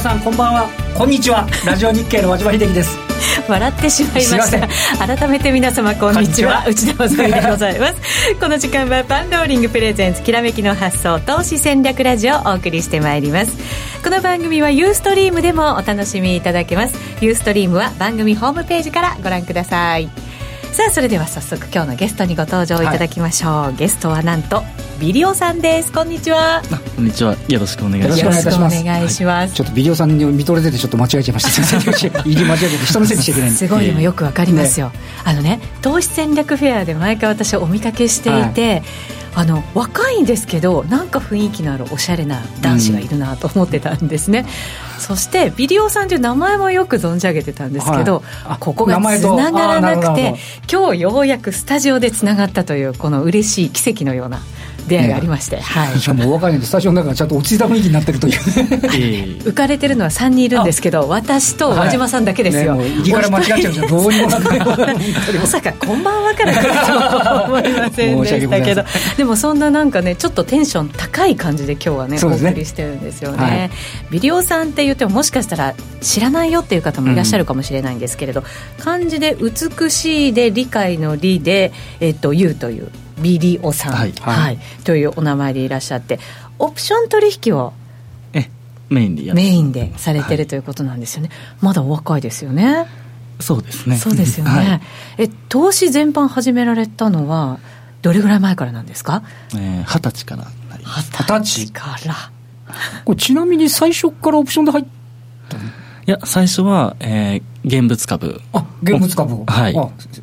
皆さんこんばんは。こんにちは。ラジオ日経の和島秀樹です。笑ってしまいました。改めて皆様こんにちは。内田まさでございます。この時間はパンローリングプレゼンツきらめきの発想投資戦略ラジオをお送りしてまいります。この番組はユーストリームでもお楽しみいただけます。ユーストリームは番組ホームページからご覧くださいさあそれでは早速今日のゲストにご登場いただきましょう、はい、ゲストはなんとビリオさんです。こんにちは。こんにちは。よろしくお願いします。よろしくお願いします、ちょっとビリオさんに見とれててちょっと間違えちゃいました。入り間違えて人のせいにしてくれすごいでもよくわかりますよ、ね、あのね投資戦略フェアで毎回私お見かけしていて、はいあの若いんですけどなんか雰囲気のあるおしゃれな男子がいるなと思ってたんですね、うん、そしてビリオさんという名前もよく存じ上げてたんですけど、はい、ここがつながらなくて今日ようやくスタジオでつながったというこの嬉しい奇跡のような出会いがありまして、ね、はい、しかもお若いのでスタジオの中がちゃんと落ち着いた雰囲気になってるという浮かれてるのは3人いるんですけど私と和島さんだけですよ、はいね、から間違っちゃうじゃんどうにもなく。まさか「こんばんは」から来るとは思いませんでしたけど。でもそんななんかねちょっとテンション高い感じで今日はね、ね、お送りしてるんですよね、はい、ビデオさんって言ってももしかしたら知らないよっていう方もいらっしゃるかもしれないんですけれど、うん、漢字で「美しい」で「理解の理で」えっと「言う」というビリオさん、はい、はい、というお名前でいらっしゃってオプション取引をメインでメインでされてるということなんですよね、はい、まだお若いですよね。そうですね。そうですよね、はい、え投資全般始められたのはどれぐらい前からなんですか？二十、えー、歳から二十歳から。これちなみに最初からオプションで入ったいや最初は、えー、現物株。あ現物株はい。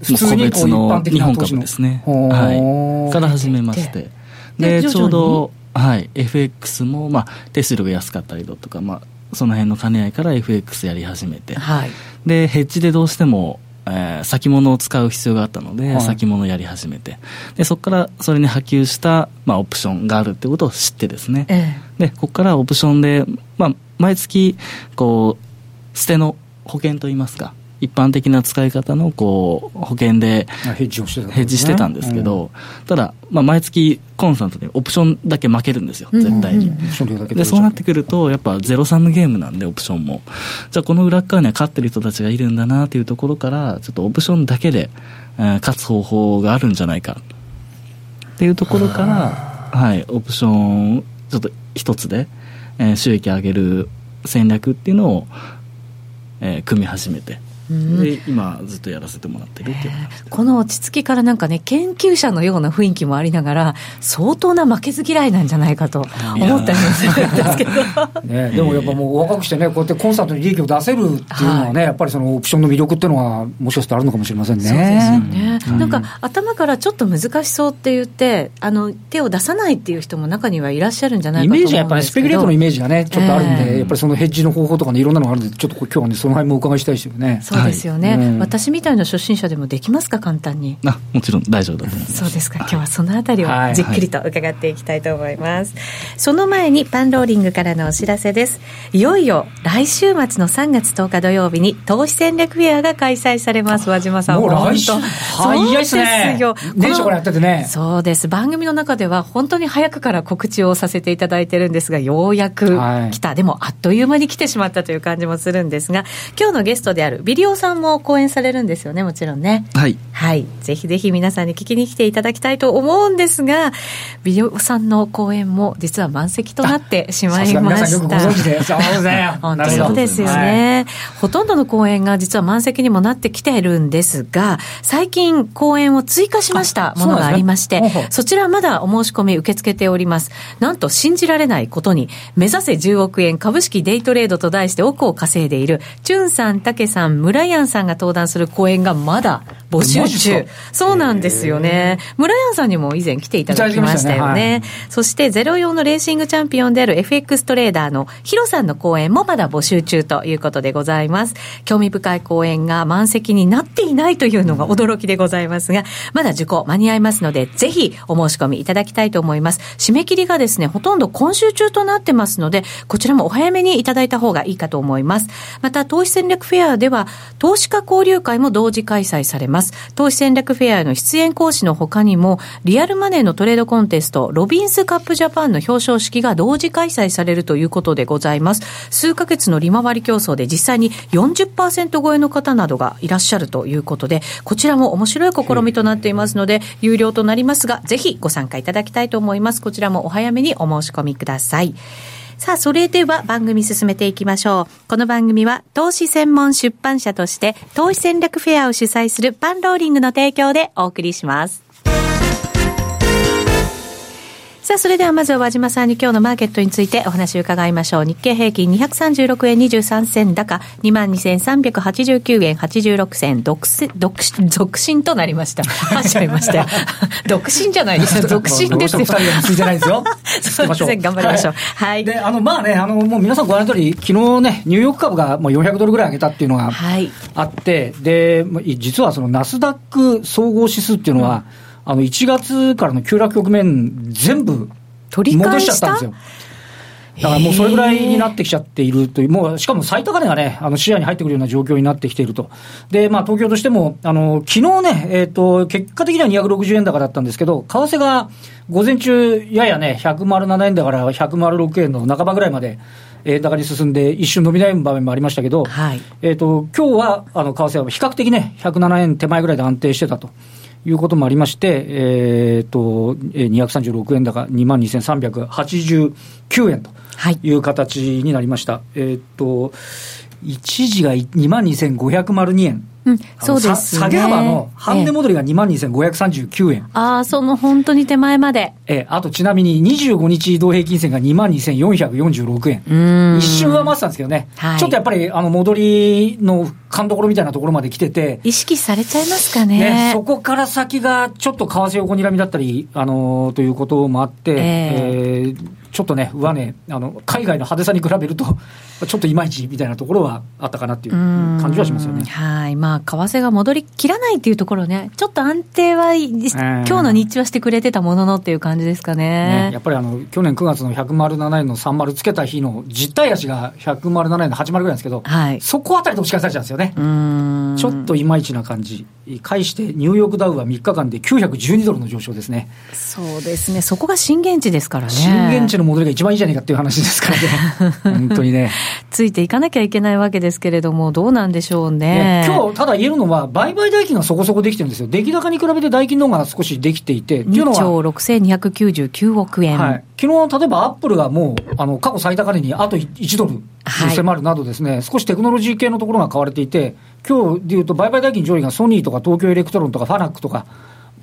普通に個別の日本株ですね。はい。から始めまして。でちょうどはい。FX も、まあ、手数料が安かったりだとか、まあ、その辺の兼ね合いから FX やり始めて、はい、でヘッジでどうしてもえー、先物を使う必要があったので、はい、先物やり始めて。でそこからそれに波及した、まあ、オプションがあるってことを知ってですね、ええ、でここからオプションで、まあ、毎月こう捨ての保険といいますか一般的な使い方のこう保険でヘッジをしてた、ね、ヘッジしてたんですけど、うん、ただ、まあ、毎月コンスタントにオプションだけ負けるんですよ絶対に、でそうなってくるとやっぱゼロサムゲームなんでオプションも。じゃあこの裏側には勝ってる人たちがいるんだなというところからちょっとオプションだけで、えー、勝つ方法があるんじゃないか。っていうところからはいオプションちょっと一つで、えー、収益上げる戦略っていうのを、えー、組み始めて。で今ずっとやらせてもらってるっていうこの落ち着きからなんかね研究者のような雰囲気もありながら相当な負けず嫌いなんじゃないかと思ったりもするんですけど。ね、でもやっぱもう若くしてねこうやってコンサートに利益を出せるっていうのはね、はい、やっぱりそのオプションの魅力っていうのはもしかしてあるのかもしれませんね。そうですよね、うん、なんか頭からちょっと難しそうって言ってあの手を出さないっていう人も中にはいらっしゃるんじゃないかと思うんですけど。イメージはやっぱりスペキュレートのイメージがねちょっとあるんで、えー、やっぱりそのヘッジの方法とかねいろんなのがあるんでちょっと今日はねその辺もお伺いしたいですよね。そうですよね、はい。うん。私みたいな初心者でもできますか？簡単に。あもちろん大丈夫だと思います。そうですか、今日はそのあたりをじっくりと伺っていきたいと思います、はい、その前にパンローリングからのお知らせです。いよいよ来週末の3月10日土曜日に投資戦略フェアが開催されます。和島さんもう来週？早いですね年初からやっててね。そうです。番組の中では本当に早くから告知をさせていただいてるんですがようやく来た、はい、でもあっという間に来てしまったという感じもするんですが今日のゲストであるビリオさんも講演されるんですよねもちろんね。はい、はい、ぜひぜひ皆さんに聞きに来ていただきたいと思うんですがビデオさんの講演も実は満席となってしまいました。本当そうですよね、はい、ほとんどの講演が実は満席にもなってきているんですが最近講演を追加しましたものがありましてそ、ね,、ちらまだお申し込み受け付けております。なんと信じられないことに目指せ10億円株式デイトレードと題して億を稼いでいるチュンさん、タケさん、ムライアンさんが登壇する講演がまだ募集中。そうなんですよね。村山さんにも以前来ていただきましたよね。ねはい、そして04のレーシングチャンピオンである FX トレーダーのヒロさんの講演もまだ募集中ということでございます。興味深い講演が満席になっていないというのが驚きでございますが、まだ受講間に合いますので、ぜひお申し込みいただきたいと思います。締め切りがですね、ほとんど今週中となってますので、こちらもお早めにいただいた方がいいかと思います。また、投資戦略フェアでは、投資家交流会も同時開催されます。投資戦略フェアの出演講師の他にも、リアルマネーのトレードコンテスト、ロビンスカップジャパンの表彰式が同時開催されるということでございます。数ヶ月の利回り競争で実際に40%超えの方などがいらっしゃるということで、こちらも面白い試みとなっていますので、有料となりますが、ぜひご参加いただきたいと思います。こちらもお早めにお申し込みください。さあ、それでは番組進めていきましょう。この番組は投資専門出版社として投資戦略フェアを主催するパンローリングの提供でお送りします。さあ、それではまずは和島さんに今日のマーケットについてお話を伺いましょう。日経平均236円23銭高、22,389円86銭、独独独身となりました。はしちゃいましたよ。独身じゃないです 独身ですよ。二人はついてないですよ。すみません、頑張りましょう。はい。で、あの、まあね、あの、もう皆さんご覧の通り、昨日ね、ニューヨーク株がもう400ドルぐらい上げたっていうのがあって、はい、で、実はそのナスダック総合指数っていうのは、うんあの1月からの急落局面、全部戻しちゃったんですよ。だからもうそれぐらいになってきちゃっているという、もうしかも最高値がね、あの視野に入ってくるような状況になってきていると。で、まあ東京としても、あの、昨日ね、えっ、ー、と、結果的には260円高だったんですけど、為替が午前中、ややね、107円だから106円の半ばぐらいまで、円高に進んで、一瞬伸びない場面もありましたけど、はい、えっ、と、今日は、あの、為替は比較的ね、107円手前ぐらいで安定してたと。いうこともありまして、えー、と236円高、2万2389円という形になりました。はい、えー、と一時が2万2502円。うん、そうです、ね、下げ幅の半値戻りが2万2539円。えああ、その本当に手前まで。えあとちなみに25日移動平均線が2万2446円。一瞬上回ってたんですけどね、はい、ちょっとやっぱりあの戻りの勘どころみたいなところまで来てて。意識されちゃいますかね。ねそこから先がちょっと為替横にらみだったり、あのー、ということもあって、えー、えーちょっとね、上値、あの海外の派手さに比べると、ちょっといまいちみたいなところはあったかなっていう感じはしますよね。はい、まあ、為替が戻りきらないっていうところね、ちょっと安定は、えー、今日の日中はしてくれてたもののっていう感じですかね。ねやっぱりあの去年9月の107円の30つけた日の実体足が107円の80ぐらいなんですけど、はい、そこあたりで押し返されちゃうんですよね。ちょっといまいちな感じ。返してニューヨークダウは3日間で912ドルの上昇ですね。そうですね。そこが震源地ですからね。震源地の戻りが一番いいじゃないかっていう話ですからね。本当にね。ついていかなきゃいけないわけですけれども、どうなんでしょうね。ね今日、ただ言えるのは、売買代金がそこそこできてるんですよ。出来高に比べて代金の方が少しできていて。2兆6299億円。はい。昨日、例えばアップルがもう、あの、過去最高値にあと1ドル迫るなどですね、はい、少しテクノロジー系のところが買われていて、今日でいうと、売買代金上位がソニーとか東京エレクトロンとかファナックとか、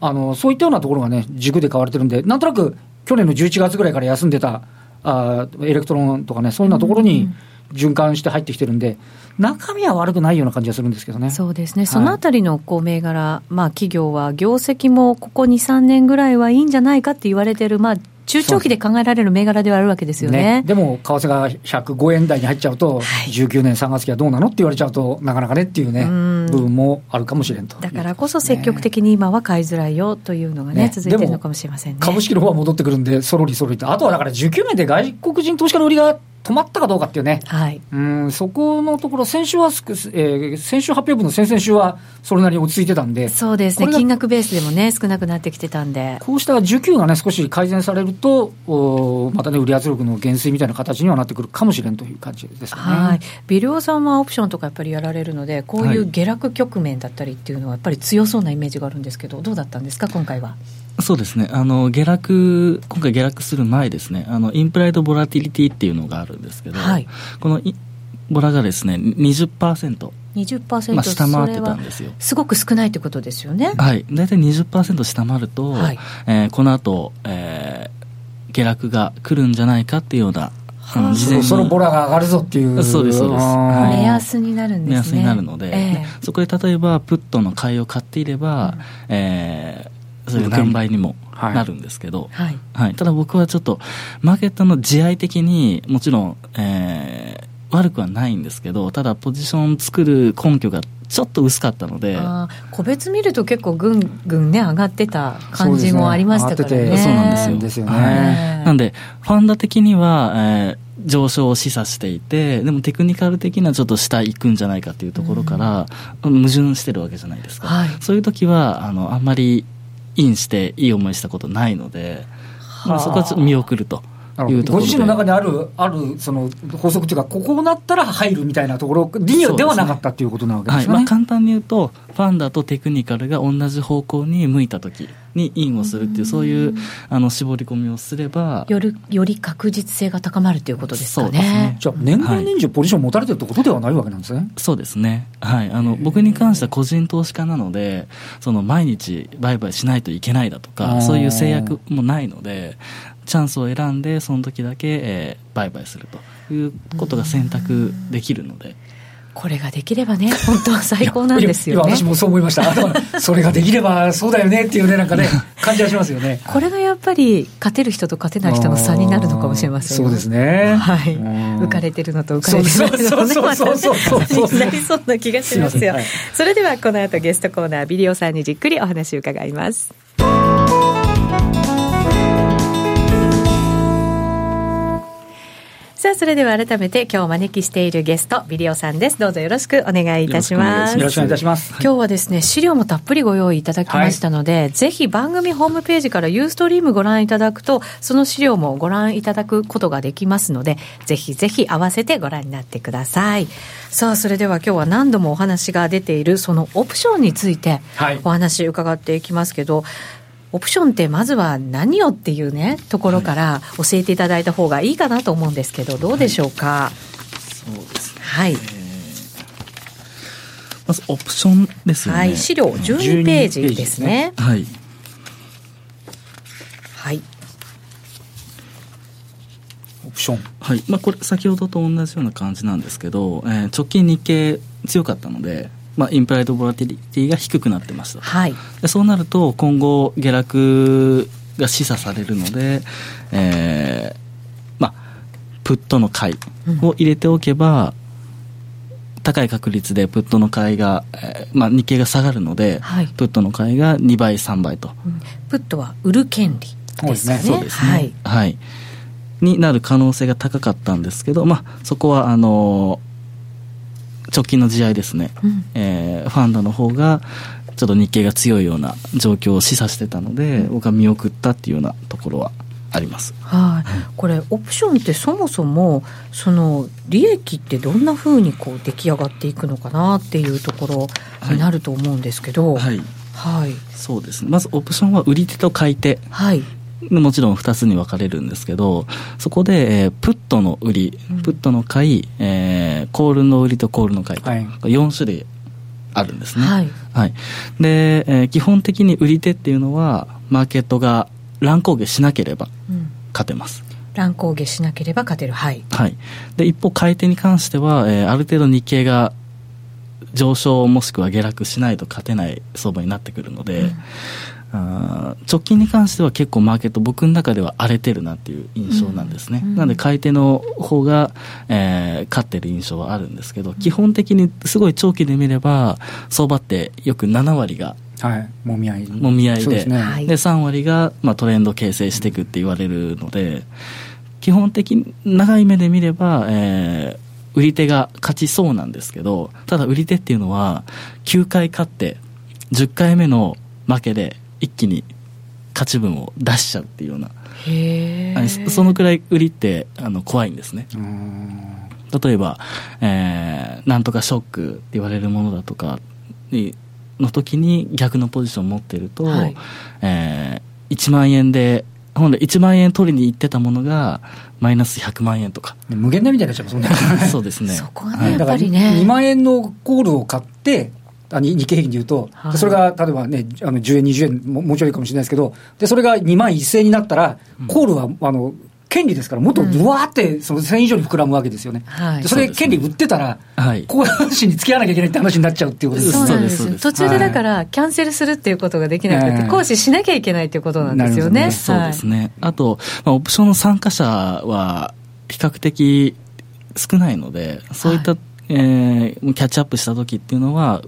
あのそういったようなところがね、軸で買われてるんで、なんとなく去年の11月ぐらいから休んでたあエレクトロンとかね、そういうようなところに循環して入ってきてるんで、中身は悪くないような感じがするんですけどね。そうですね、そのあたりのこう銘柄、まあ、企業は業績もここ2、3年ぐらいはいいんじゃないかって言われてる、まあ、中長期で考えられる銘柄ではあるわけですよね。ねでも、為替が105円台に入っちゃうと、はい、19年3月期はどうなのって言われちゃうと、なかなかねっていうね、う部分もあるかもしれんと。だからこそ積極的に今は買いづらいよというのがね、ね続いてるのかもしれませんね。株式の方は戻ってくるんで、そろりそろりと。あとはだから19年で外国人投資家の売りが止まったかどうかっていうね、はい、うんそこのところ、先週は、えー、先週発表分の先々週は、それなりに落ち着いてたんで、そうですね、金額ベースでもね、少なくなってきてたんで、こうした需給がね、少し改善されると、おまたね、売り圧力の減衰みたいな形にはなってくるかもしれんという感じですね、はい、ビルオさんはオプションとかやっぱりやられるので、こういう下落局面だったりっていうのは、やっぱり強そうなイメージがあるんですけど、どうだったんですか、今回は？そうですね。あの下落今回下落する前ですね。あのインプライドボラティリティっていうのがあるんですけど、はい、このボラがですね20%。20%、まあ、下回ってたんですよ。すごく少ないということですよね。はい。大体20%下回ると、はい、えー、この後、えー、下落が来るんじゃないかっていうような事前にそのボラが上がるぞっていう。そうですそうです、はい、目安になるんですね。目安になるのでえー、そこで例えばプットの買いを買っていれば、うん、えーそれが何倍にもなるんですけど、はい、はい、ただ僕はちょっとマーケットの地合い的にもちろん、えー、悪くはないんですけど、ただポジション作る根拠がちょっと薄かったので。個別見ると結構ぐんぐんね上がってた感じもありましたからね。そうなんですよ、ね、はい、なんでファンダ的には、えー、上昇を示唆していてでもテクニカル的なちょっと下行くんじゃないかっていうところから、うん、矛盾してるわけじゃないですか、はい、そういう時はあのあんまりインしていい思いしたことないので、まあ、そこはちょっと見送ると。ご自身の中にある、あるその法則というか、ここなったら入るみたいなところではなかったということなわけですね、はい。まあ、簡単に言うと、ファンダとテクニカルが同じ方向に向いたときにインをするっていう、そういうあの絞り込みをすればより、より確実性が高まるということですかね。ね。じゃあ、年がら年中、ポジション持たれてるってことではないわけなんですね。はい、そうですね、はい、あの僕に関しては個人投資家なので、その毎日売買しないといけないだとか、そういう制約もないので、チャンスを選んでその時だけ、えー、売買するということが選択できるので。これができればね、本当は最高なんですよね。私もそう思いました。それができればそうだよねっていうね、なんかね、感じはしますよね。これがやっぱり、勝てる人と勝てない人の差になるのかもしれませんそうですね。はい。浮かれてるのと浮かれてるのとね、またになりそうな気がしますよ。それでは、この後ゲストコーナー、ビデオさんにじっくりお話を伺います。さあ、それでは改めて今日お招きしているゲスト、ビデオさんです。どうぞよろしくお願いいたします。よろしくお願いいたします。今日はですね、資料もたっぷりご用意いただきましたので、はい、ぜひ番組ホームページからユーストリームご覧いただくと、その資料もご覧いただくことができますので、ぜひぜひ合わせてご覧になってください。さあ、それでは今日は何度もお話が出ている、そのオプションについてお話伺っていきますけど、はいオプションってまずは何よっていうねところから教えていただいた方がいいかなと思うんですけどどうでしょうか、はい、そうですね。はい、えー、まずオプションですよね。はい。資料12ページですね。はい。はい。オプション。はい。まあこれ先ほどと同じような感じなんですけど、えー、直近日経強かったのでまあ、インプライドボラティリティが低くなってました、はい、でそうなると今後下落が示唆されるので、えーまあ、プットの買いを入れておけば、うん、高い確率でプットの買いが、えーまあ、日経が下がるので、はい、プットの買いが2倍3倍と、うん、プットは売る権利ですね。そうですね。はい、はい、になる可能性が高かったんですけど、まあ、そこはあのー直近の試合ですね、うん、えー、ファンドの方がちょっと日経が強いような状況を示唆してたので、うん、僕は見送ったっていうようなところはあります。はい、これオプションってそもそもその利益ってどんなふうにこう出来上がっていくのかなっていうところになると思うんですけど、はい、はい、そうですね。まずオプションは売り手と買い手。はい。もちろん2つに分かれるんですけどそこで、えー、プットの売り、プットの買い、えー、コールの売りとコールの買いと、はい、4種類あるんですね、はい、はい、で、えー、基本的に売り手っていうのはマーケットが乱高下しなければ勝てます、うん乱高下しなければ勝てる。はい、はい、で一方買い手に関しては、えー、ある程度日経が上昇もしくは下落しないと勝てない相場になってくるので、うん直近に関しては結構マーケット僕の中では荒れてるなっていう印象なんですね、うん、なので買い手の方が、えー、勝ってる印象はあるんですけど、基本的にすごい長期で見れば相場ってよく7割がはい、もみ合い。もみ合いでで、ね、で3割が、まあ、トレンド形成していくって言われるので基本的に長い目で見れば、えー、売り手が勝ちそうなんですけどただ売り手っていうのは9回勝って10回目の負けで一気に勝ち分を出しちゃうっていうような。そのくらい売りってあの怖いんですね。例えば、えー、なんとかショックって言われるものだとかにの時に逆のポジションを持ってると、はい、えー、1万円で本来1万円取りに行ってたものがマイナス100万円とか。無限大みたいになっちゃいますもんね。そうですね。そこはね、やっぱりね。2万円のコールを買ってあ日経平均でいうと、はい、それが例えばね、あの10円、20円も、もうちょいかもしれないですけど、でそれが2万1000円になったら、コールはあの権利ですから、もっとぶわーってその1000以上に膨らむわけですよね、はい、それ、権利売ってたら、はい、こういう話に付き合わなきゃいけないって話になっちゃうっていうことですそうなんです。途中でだから、キャンセルするっていうことができなくて、行使しなきゃいけないっていうことなんですよね。そうですね、あと、まあ、オプションの参加者は、比較的少ないのでそういった、はい、えー、キャッチアップした時っていうのは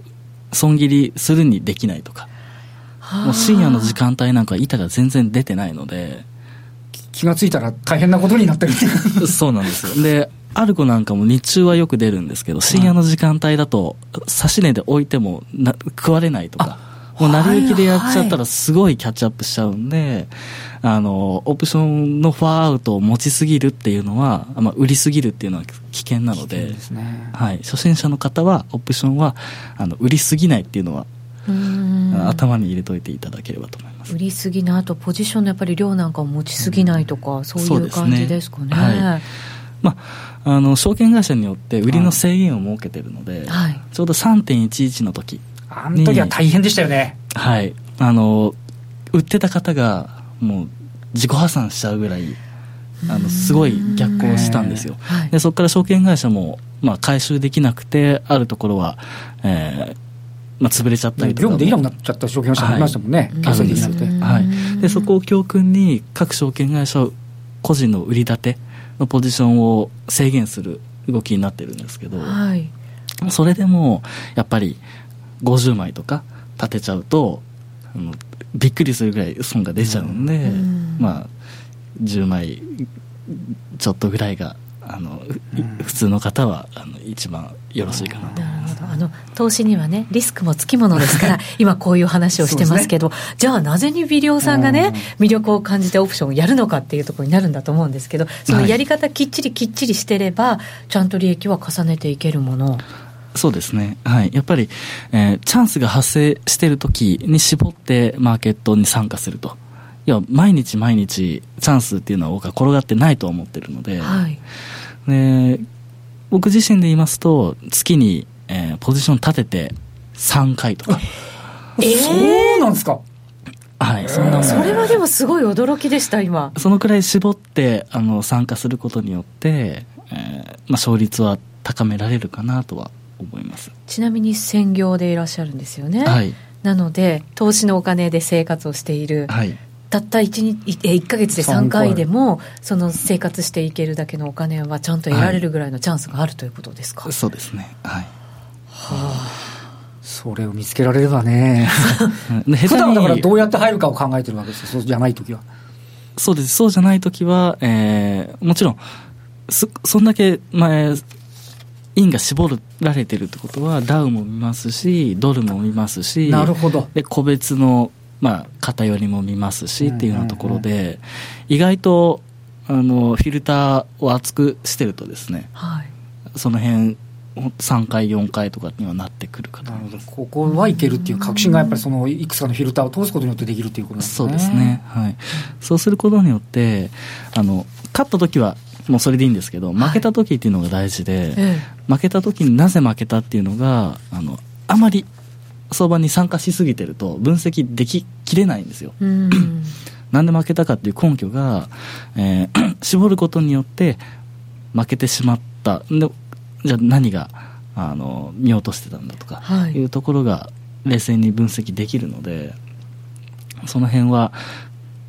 損切りするにできないとか。もう深夜の時間帯なんか板が全然出てないので。気が付いたら大変なことになってる。そうなんですよ。でアルコなんかも日中はよく出るんですけど深夜の時間帯だと差し値で置いてもな食われないとかもう成り行きでやっちゃったらすごいキャッチアップしちゃうんで、あのオプションのファーアウトを持ちすぎるっていうのは、まあ、売りすぎるっていうのは危険なので、ね、はい、初心者の方はオプションはあの売りすぎないっていうのは頭に入れといていただければと思います。売りすぎなあとポジションのやっぱり量なんかを持ちすぎないとか、うん、そういう感じですかね。はい。まあ、あの証券会社によって売りの制限を設けてるので、はい、ちょうど3.11の時あの時は大変でしたよね。はい。あの売ってた方がもう自己破産しちゃうぐらいあのすごい逆行したんですよ、はい、でそこから証券会社も、まあ、回収できなくてあるところは、えーまあ、潰れちゃったりとか。業務できなくなっちゃった証券会社もありましたもんね、はい、できなくて。はい、でそこを教訓に、各証券会社個人の売り立てのポジションを制限する動きになってるんですけど、はい、それでもやっぱり50枚とか立てちゃうと、あのびっくりするぐらい損が出ちゃうんで、うん、まあ、10枚ちょっとぐらいがあの、うん、普通の方はあの一番よろしいかなと。思います。あの投資にはねリスクもつきものですから 今こういう話をしてますけど、ね、じゃあなぜに微量さんがね魅力を感じてオプションをやるのかっていうところになるんだと思うんですけどそのやり方きっちりきっちりしてれば、はい、ちゃんと利益は重ねていけるものそうですね。はい。やっぱり、えー、チャンスが発生している時に絞ってマーケットに参加すると。いや、毎日毎日チャンスっていうのは僕は転がってないと思ってるので、はい、で僕自身で言いますと、月に、えー、ポジション立てて3回とか。えー、そうなんですか？はい、そんなそれはでもすごい驚きでした、今。そのくらい絞ってあの参加することによって、えーまあ、勝率は高められるかなとは思います。ちなみに専業でいらっしゃるんですよね。はい、なので、投資のお金で生活をしている。はい。たった 1, 1か月で3回。でもその生活していけるだけのお金はちゃんと得られるぐらいのチャンスがあるということですか、はい、そうですね。はい、はあ、それを見つけられればね。普段だからどうやって入るかを考えてるわけですよ。そうじゃない時は。そうです。そうじゃない時は、えー、もちろんそそんだけ、まあ、ンが絞られてるってことはダウも見ますしドルも見ますしなるほど。で個別の、まあ、偏りも見ますしっていうようなところで、意外とあのフィルターを厚くしてるとですね、はい、その辺3回4回とかにはなってくるかとなるほど。ここはいけるっていう確信がやっぱりそのいくつかのフィルターを通すことによってできるっていうことですね。そうですね。はい。そうすることによってあの勝った時はもうそれでいいんですけど、負けた時っていうのが大事で、はい、負けた時になぜ負けたっていうのが、あの、あまり相場に参加しすぎてると分析でききれないんですよ。なんで負けたかっていう根拠が、えー、絞ることによって負けてしまった。でじゃあ何が、あの、見落としてたんだとか、いうところが冷静に分析できるので、その辺は、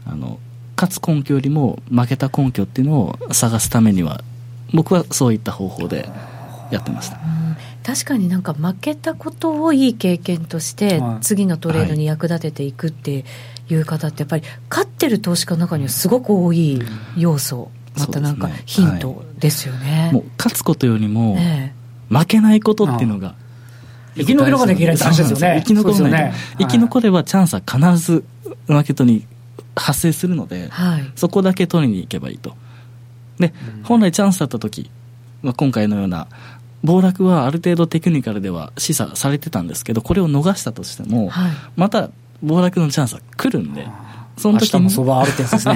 あの、勝つ根拠よりも負けた根拠っていうのを探すためには僕はそういった方法でやってました。確かになんか負けたことをいい経験として次のトレードに役立てていくっていう方ってやっぱり勝ってる投資家の中にはすごく多い要素。またなんかヒントですよね、はい、もう勝つことよりも負けないことっていうのが生き残ればできない話ですよね。生き残れない、ね、生き残ればチャンスは必ずマーケットに発生するので、はい、そこだけ取りに行けばいいと。で、本来チャンスだった時、まあ、今回のような暴落はある程度テクニカルでは示唆されてたんですけどこれを逃したとしても、はい、また暴落のチャンスは来るんで。その時に相場あるってやつですね。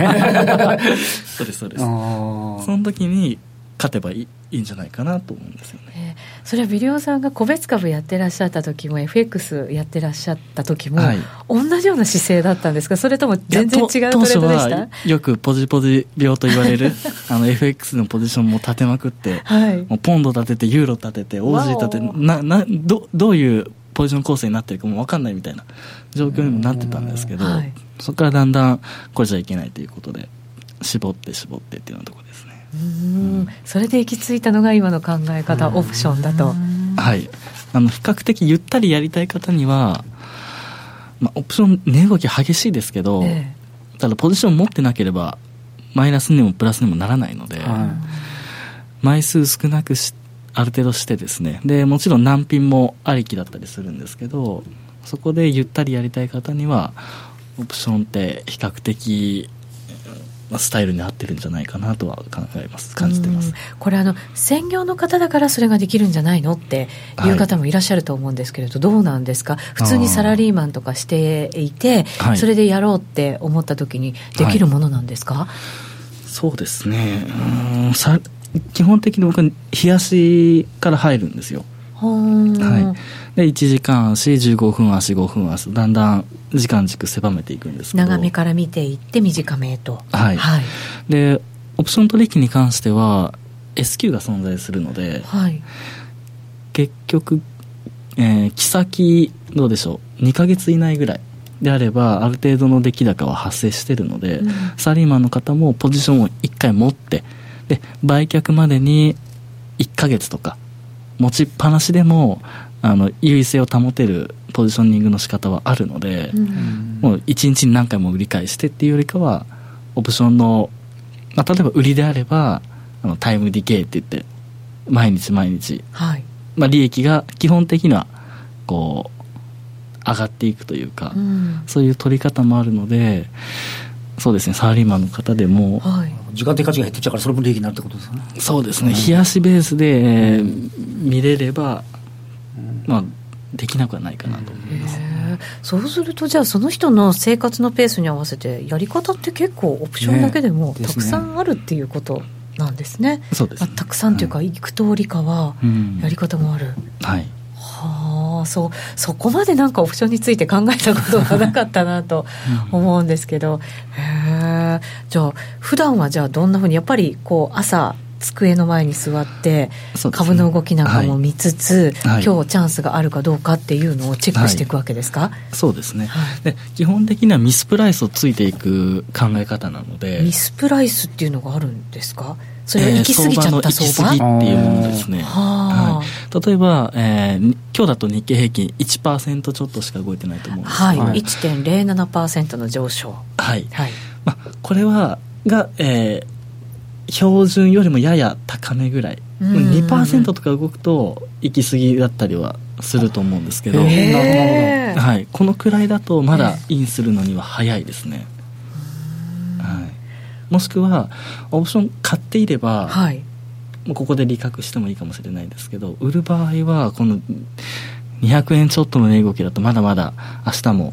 そうですそうです。その時に勝てばいいいいんじゃないかなと思うんですよね、えー、それは微量さんが個別株やってらっしゃった時も FX やってらっしゃった時も、はい、同じような姿勢だったんですか？それとも全然違うトレードでした？よくポジポジ病と言われる あの FX のポジションも立てまくって、はい、もうポンド立ててユーロ立てて OG 立ててななどどういうポジション構成になってるかも分かんないみたいな状況にもなってたんですけど、はい、そこからだんだんこれじゃいけないということで絞って絞ってっていうようなところですねうんそれで行き着いたのが今の考え方オプションだと。はい。あの比較的ゆったりやりたい方には、まあ、オプション値動き激しいですけど、ええ、ただポジション持ってなければマイナスにもプラスにもならないので、はい、枚数少なくしある程度してですね。でもちろん難品もありきだったりするんですけどそこでゆったりやりたい方にはオプションって比較的スタイルに合ってるんじゃないかなとは考えます。感じてます。これあの専業の方だからそれができるんじゃないのってい。う方もいらっしゃると思うんですけれど、はい、どうなんですか？普通にサラリーマンとかしていて、それでやろうって思った時にできるものなんですか、はい、そうですね。うんさ基本的に僕は冷やしから入るんですよはい、で1時間足15分足5分足。だんだん時間軸狭めていくんですけど。長めから見ていって短めへと。はい、はい、でオプション取引に関しては S q が存在するので、はい、結局、えー、木先どうでしょう。2か月以内ぐらいであればある程度の出来高は発生してるので、うん、サラリーマンの方もポジションを1回持ってで売却までに1か月とか持ちっぱなしでもあの優位性を保てるポジショニングの仕方はあるので、うん、もう1日に何回も売り返してっていうよりかはオプションの、まあ、例えば売りであればあのタイムディケイって言って毎日毎日、はい、まあ、利益が基本的にはこう上がっていくというか、うん、そういう取り方もあるのでそうですねサラリーマンの方でも、はい、時間的価値が減ってっちゃうからそれも利益になるってことですね。そうですね、うん、冷やしベースで、えー、見れれば、まあできなくはないかなと思います、そうするとじゃあその人の生活のペースに合わせてやり方って結構オプションだけでもたくさんあるっていうことなんですね、ねそうです、ね、たくさんというか、はい、く通りかはやり方もある、はい。はあそうそこまでなんかオプションについて考えたことがなかったなと思うんですけど、へえじゃあ普段はじゃあどんなふうにやっぱりこう朝机の前に座って、株の動きなんかも見つつ、はい、今日チャンスがあるかどうかっていうのをチェックしていくわけですか、はい、そうですね、はい、で基本的にはミスプライスをついていく考え方なので。ミスプライスっていうのがあるんですか？それは行き過ぎちゃった相場,、えー、相場っていうものですね。はい、例えば、えー、今日だと日経平均1%ちょっとしか動いてないと思うんです。はい、はい、1.07%の上昇。はい、はい。まあ、これはが、えー、標準よりもやや高めぐらい、うん、2%とか動くと行き過ぎだったりはすると思うんですけど、はい、このくらいだとまだインするのには早いですね、はい、もしくはオプション買っていれば、はい、もうここで利確してもいいかもしれないですけど売る場合はこの200円ちょっとの値動きだとまだまだ明日も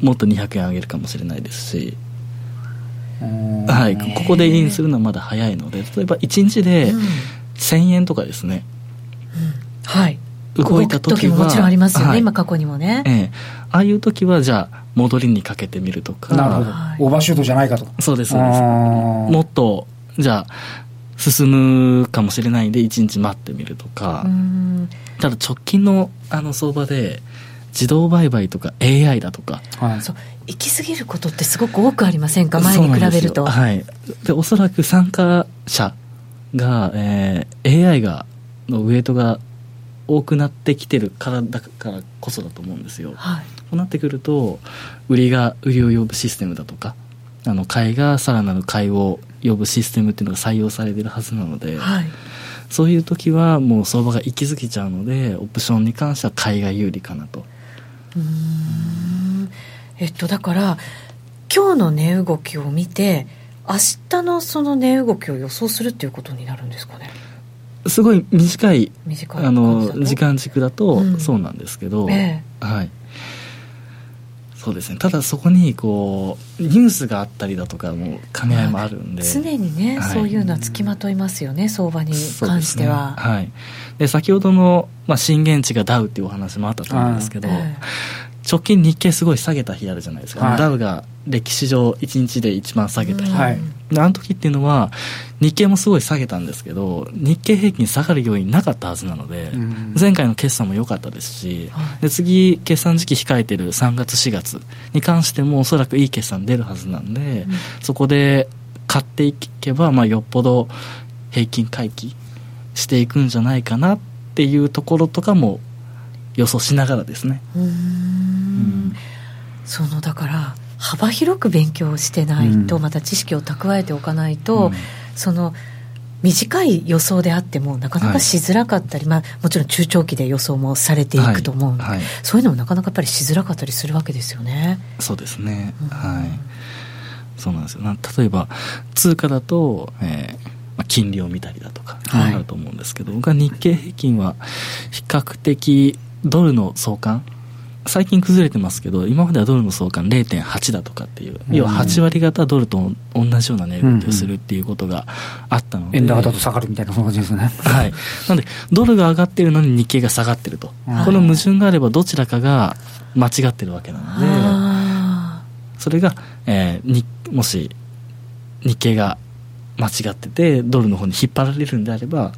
もっと200円上げるかもしれないですし。はい、ここでインするのはまだ早いので例えば1日で1000円とかですね、うん、はい動いた時はもちろんありますよね、はい、今過去にもね、ええ、ああいう時はじゃあ戻りにかけてみるとか。なるほど、オーバーシュートじゃないかと。そうですそうです。もっとじゃあ進むかもしれないんで1日待ってみるとか。ただ直近のあの相場で自動売買とか AI だとか、はい、そう。行き過ぎることってすごく多くありませんか？前に比べると。はい。でおそらく参加者が、えー、AI がのウエイトが多くなってきてるからだからこそだと思うんですよ、はい、こうなってくると売りが売りを呼ぶシステムだとかあの買いがさらなる買いを呼ぶシステムっていうのが採用されてるはずなので、はい、そういう時はもう相場が行き過ぎちゃうのでオプションに関しては買いが有利かなと。うん。えっとだから今日の値動きを見て明日のその値動きを予想するっていうことになるんですかねすごい短いあの時間軸だとそうなんですけど、うんええ、はい。そうですね。ただそこにこうニュースがあったりだとかも兼ね合いもあるんで。常にね、はい、そういうのはつきまといますよね相場に関しては、ね、はい。で先ほどの、まあ、震源地がダウっていうお話もあったと思うんですけど、直近日経すごい下げた日あるじゃないですか、はい、ダウが歴史上1日で一番下げた日、はい、あの時っていうのは日経もすごい下げたんですけど日経平均下がる要因なかったはずなので、前回の決算も良かったですし、で次決算時期控えてる3月4月に関してもおそらくいい決算出るはずなんで、そこで買っていけば、まあ、よっぽど平均回帰していくんじゃないかなっていうところとかも予想しながらですね。うん、そのだから幅広く勉強してないと、また知識を蓄えておかないと、うん、その短い予想であってもなかなかしづらかったり、はい、まあ、もちろん中長期で予想もされていくと思うので、はい。はい、そういうのもなかなかやっぱりしづらかったりするわけですよね。そうですね、うん、はい。そうなんですよ。例えば通貨だと、えーまあ、金利を見たりだとかあると思うんですけど、僕は日経平均は比較的ドルの相関？最近崩れてますけど今まではドルの相関0.8だとかっていう、要は8割方ドルと同じような値動きをするっていうことがあったので、円高だと下がるみたいなそんな感じですね。はい。なのでドルが上がってるのに日経が下がってると、この矛盾があればどちらかが間違ってるわけなのでそれが、えー、にもし日経が間違っててドルの方に引っ張られるんであれば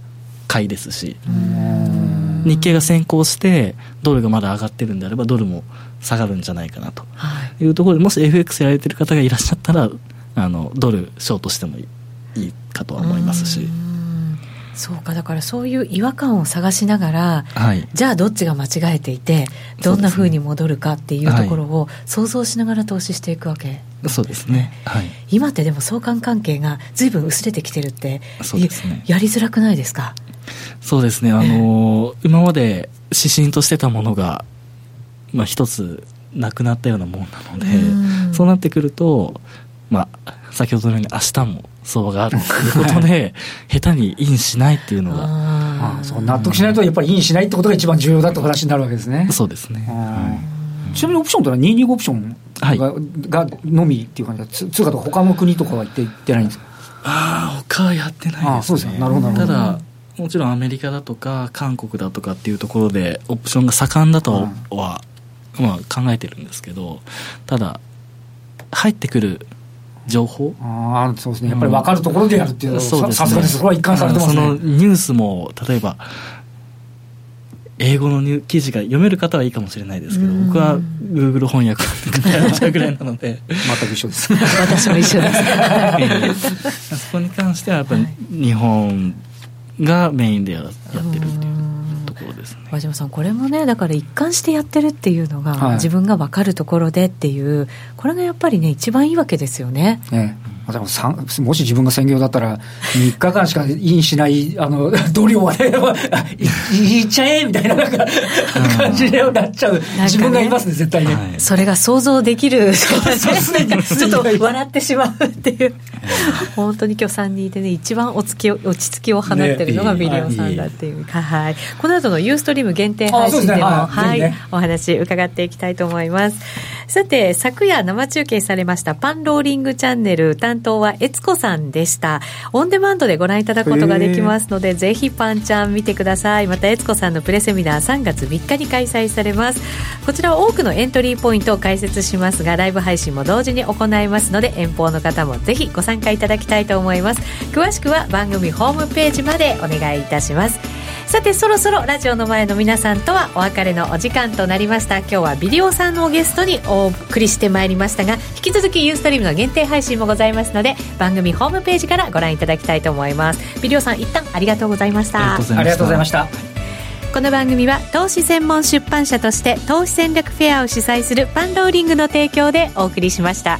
買いですし日経が先行してドルがまだ上がってるんであればドルも下がるんじゃないかなと。い。うところでもし FX やられてる方がいらっしゃったらあのドルショートしてもいいかとは思いますし。そうか。だからそういう違和感を探しながら、はい、じゃあどっちが間違えていてどんなふうに戻るかっていうところを想像しながら投資していくわけ。そうですね、はい、今ってでも相関関係が随分薄れてきてるってそうです、ね、やりづらくないですか？そうですね、あのー、今まで指針としてたものが、まあ、一つなくなったようなもんなので、うそうなってくると、まあ、先ほどのように明日も相場があるということで、下手にインしないっていうのが。ああそう納得しないと、やっぱりインしないってことが一番重要だって話になるわけですね。そうですね。はい、ちなみにオプションというのは225オプションがはい、がのみっていう感じで、通貨とか他の国とかは言って言ってないんですか？ああ、他はやってないですね。あそうですなるほど。ただ、もちろんアメリカだとか韓国だとかっていうところでオプションが盛んだとは、うん、まあ、考えてるんですけどただ入ってくる情報ああそうですね。やっぱり分かるところでやるっていうのは、うん、さすがにそこは一貫されてますね。そのニュースも例えば英語の記事が読める方はいいかもしれないですけど、僕は Google 翻訳やっちゃうぐらいなので。全く一緒です。私も一緒です。そこに関してはやっぱり日本がメインでやってるっていうところですね。和島さんこれもねだから一貫してやってるっていうのが、はい、自分が分かるところでっていうこれがやっぱりね一番いいわけですよね。ねもし自分が専業だったら、3日間しかインしない、あの、度量はね、いっちゃえみたいな、なんか、感じになっちゃう、自分がいますね、絶対ね。それが想像できる、ちょっと笑ってしまうっていう、本当に今日3人でね、一番落ち着き落ち着きを放ってるのがビリオさんだっていう、はい。この後のユーストリーム限定配信でも、はい、お話伺っていきたいと思います。さて、昨夜生中継されましたパンローリングチャンネル担当は悦子さんでした。オンデマンドでご覧いただくことができますので、ぜひパンちゃん見てください。また、悦子さんのプレセミナー3月3日に開催されます。こちらは多くのエントリーポイントを解説しますが、ライブ配信も同時に行いますので、遠方の方もぜひご参加いただきたいと思います。詳しくは番組ホームページまでお願いいたします。さてそろそろラジオの前の皆さんとはお別れのお時間となりました。今日はビデオさんのゲストにお送りしてまいりましたが引き続きユーストリームの限定配信もございますので番組ホームページからご覧いただきたいと思います。ビデオさん一旦ありがとうございました。ありがとうございました。この番組は投資専門出版社として投資戦略フェアを主催するパンローリングの提供でお送りしました。